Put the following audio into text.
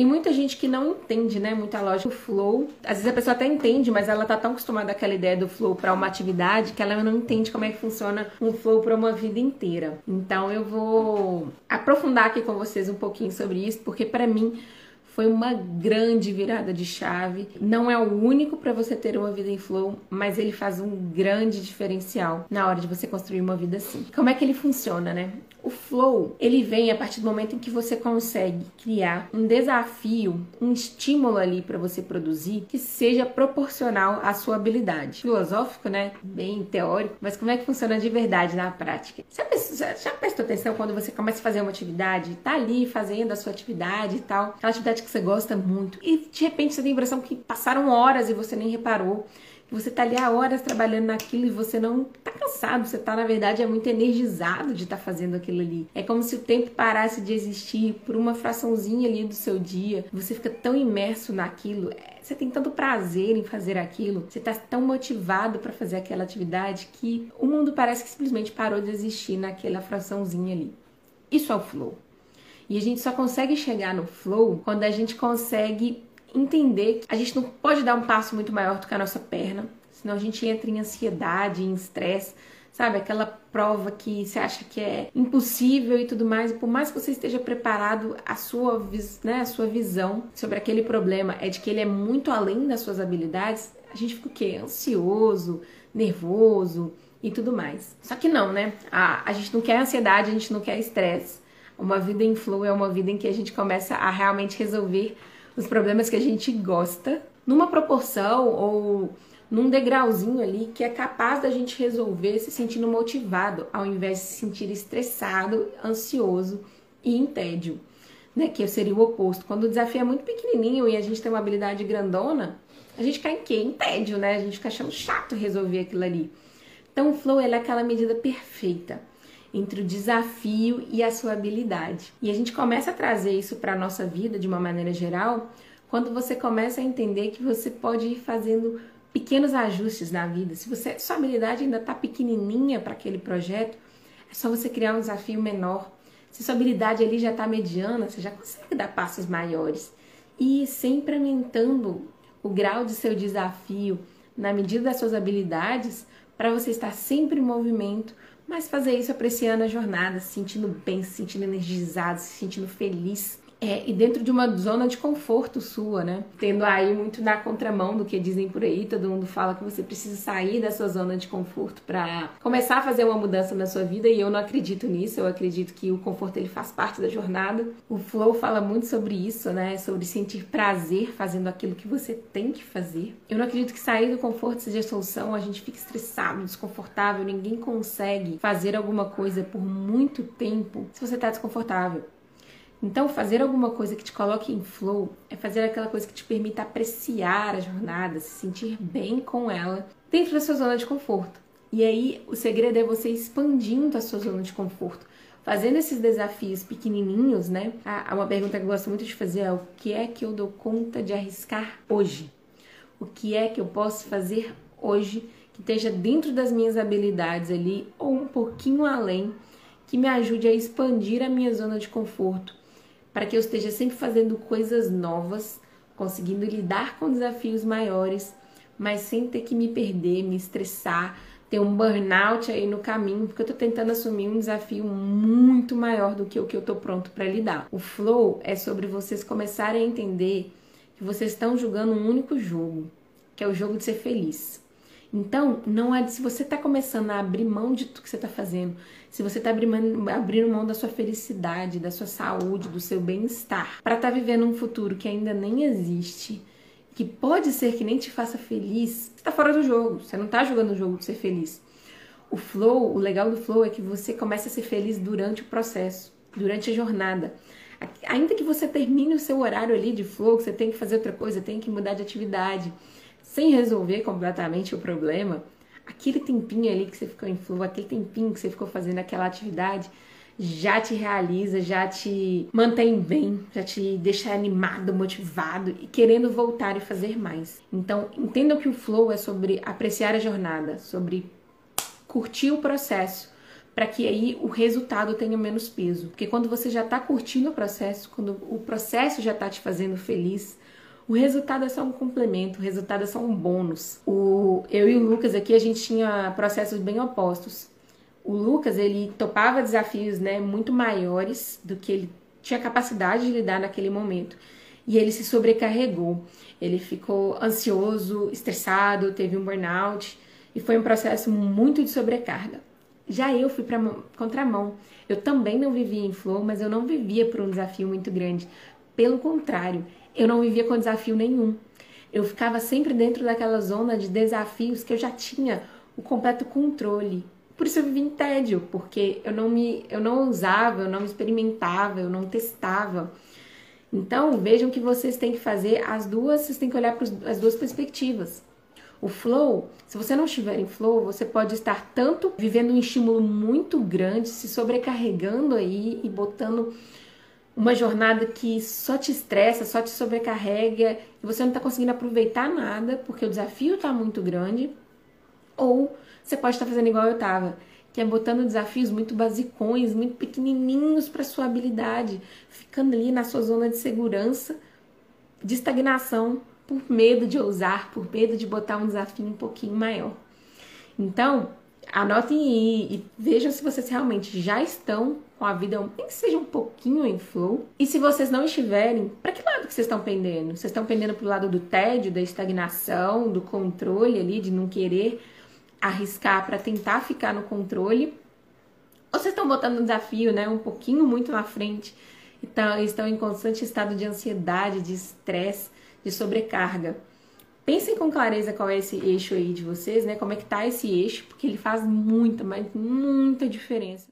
Tem muita gente que não entende, né, muita lógica do flow. Às vezes a pessoa até entende, mas ela tá tão acostumada àquela ideia do flow para uma atividade que ela não entende como é que funciona um flow para uma vida inteira. Então eu vou aprofundar aqui com vocês um pouquinho sobre isso, porque para mim foi uma grande virada de chave. Não é o único para você ter uma vida em flow, mas ele faz um grande diferencial na hora de você construir uma vida assim. Como é que ele funciona, né? O flow, ele vem a partir do momento em que você consegue criar um desafio, um estímulo ali para você produzir que seja proporcional à sua habilidade. Filosófico, né? Bem teórico, mas como é que funciona de verdade na prática? Você já prestou atenção quando você começa a fazer uma atividade, tá ali fazendo a sua atividade e tal, aquela atividade que você gosta muito, e de repente você tem a impressão que passaram horas e você nem reparou você tá ali há horas trabalhando naquilo e você não tá cansado, você tá, na verdade, é muito energizado de estar tá fazendo aquilo ali. É como se o tempo parasse de existir por uma fraçãozinha ali do seu dia. Você fica tão imerso naquilo, é, você tem tanto prazer em fazer aquilo, você tá tão motivado para fazer aquela atividade que o mundo parece que simplesmente parou de existir naquela fraçãozinha ali. Isso é o flow. E a gente só consegue chegar no flow quando a gente consegue entender que a gente não pode dar um passo muito maior do que a nossa perna, senão a gente entra em ansiedade, em estresse, sabe? Aquela prova que você acha que é impossível e tudo mais, e por mais que você esteja preparado, a sua, né, a sua visão sobre aquele problema é de que ele é muito além das suas habilidades, a gente fica o quê? Ansioso, nervoso e tudo mais. Só que não, né? A, a gente não quer ansiedade, a gente não quer estresse. Uma vida em flow é uma vida em que a gente começa a realmente resolver os problemas que a gente gosta, numa proporção ou num degrauzinho ali que é capaz da gente resolver se sentindo motivado, ao invés de se sentir estressado, ansioso e em tédio, né? Que seria o oposto. Quando o desafio é muito pequenininho e a gente tem uma habilidade grandona, a gente cai em quê? Em tédio, né? A gente fica achando chato resolver aquilo ali. Então o flow é aquela medida perfeita entre o desafio e a sua habilidade. E a gente começa a trazer isso para a nossa vida de uma maneira geral quando você começa a entender que você pode ir fazendo pequenos ajustes na vida. Se você, sua habilidade ainda está pequenininha para aquele projeto, é só você criar um desafio menor. Se sua habilidade ali já está mediana, você já consegue dar passos maiores. E sempre aumentando o grau de seu desafio na medida das suas habilidades, para você estar sempre em movimento, mas fazer isso apreciando a jornada, se sentindo bem, se sentindo energizado, se sentindo feliz é, e dentro de uma zona de conforto sua, né? Tendo aí muito na contramão do que dizem por aí, todo mundo fala que você precisa sair da sua zona de conforto para começar a fazer uma mudança na sua vida e eu não acredito nisso, eu acredito que o conforto ele faz parte da jornada. O Flow fala muito sobre isso, né? Sobre sentir prazer fazendo aquilo que você tem que fazer. Eu não acredito que sair do conforto seja a solução, a gente fica estressado, desconfortável, ninguém consegue fazer alguma coisa por muito tempo se você tá desconfortável. Então, fazer alguma coisa que te coloque em flow é fazer aquela coisa que te permita apreciar a jornada, se sentir bem com ela dentro da sua zona de conforto. E aí, o segredo é você expandindo a sua zona de conforto, fazendo esses desafios pequenininhos, né? Ah, uma pergunta que eu gosto muito de fazer é: o que é que eu dou conta de arriscar hoje? O que é que eu posso fazer hoje que esteja dentro das minhas habilidades ali ou um pouquinho além, que me ajude a expandir a minha zona de conforto? Para que eu esteja sempre fazendo coisas novas, conseguindo lidar com desafios maiores, mas sem ter que me perder, me estressar, ter um burnout aí no caminho, porque eu tô tentando assumir um desafio muito maior do que o que eu tô pronto para lidar. O flow é sobre vocês começarem a entender que vocês estão jogando um único jogo, que é o jogo de ser feliz. Então, não é se você está começando a abrir mão de tudo que você está fazendo, se você está abrindo, mão da sua felicidade, da sua saúde, do seu bem-estar, para estar tá vivendo um futuro que ainda nem existe, que pode ser que nem te faça feliz, você está fora do jogo, você não está jogando o jogo de ser feliz. O flow, o legal do flow é que você começa a ser feliz durante o processo, durante a jornada. Ainda que você termine o seu horário ali de flow, que você tem que fazer outra coisa, tem que mudar de atividade, sem resolver completamente o problema, aquele tempinho ali que você ficou em flow, aquele tempinho que você ficou fazendo aquela atividade, já te realiza, já te mantém bem, já te deixa animado, motivado e querendo voltar e fazer mais. Então, entendam que o flow é sobre apreciar a jornada, sobre curtir o processo, para que aí o resultado tenha menos peso. Porque quando você já está curtindo o processo, quando o processo já está te fazendo feliz, o resultado é só um complemento, o resultado é só um bônus. O, eu e o Lucas aqui, a gente tinha processos bem opostos. O Lucas, ele topava desafios né, muito maiores do que ele tinha capacidade de lidar naquele momento. E ele se sobrecarregou. Ele ficou ansioso, estressado, teve um burnout e foi um processo muito de sobrecarga. Já eu fui para contramão. Eu também não vivia em flow, mas eu não vivia por um desafio muito grande. Pelo contrário, eu não vivia com desafio nenhum. Eu ficava sempre dentro daquela zona de desafios que eu já tinha o completo controle. Por isso eu vivia em tédio, porque eu não me eu não usava, eu não me experimentava, eu não testava. Então, vejam que vocês têm que fazer as duas, vocês têm que olhar para as duas perspectivas. O flow, se você não estiver em flow, você pode estar tanto vivendo um estímulo muito grande, se sobrecarregando aí e botando uma jornada que só te estressa, só te sobrecarrega e você não está conseguindo aproveitar nada porque o desafio está muito grande. Ou você pode estar fazendo igual eu estava, que é botando desafios muito basicões, muito pequenininhos para sua habilidade, ficando ali na sua zona de segurança, de estagnação, por medo de ousar, por medo de botar um desafio um pouquinho maior. Então, anotem aí e vejam se vocês realmente já estão com a vida, nem que seja um pouquinho em flow. E se vocês não estiverem, para que lado que vocês estão pendendo? Vocês estão pendendo pro lado do tédio, da estagnação, do controle ali, de não querer arriscar para tentar ficar no controle? Ou vocês estão botando um desafio, né, um pouquinho muito na frente? Então, estão em constante estado de ansiedade, de estresse, de sobrecarga. Pensem com clareza qual é esse eixo aí de vocês, né? Como é que tá esse eixo, porque ele faz muita, mas muita diferença.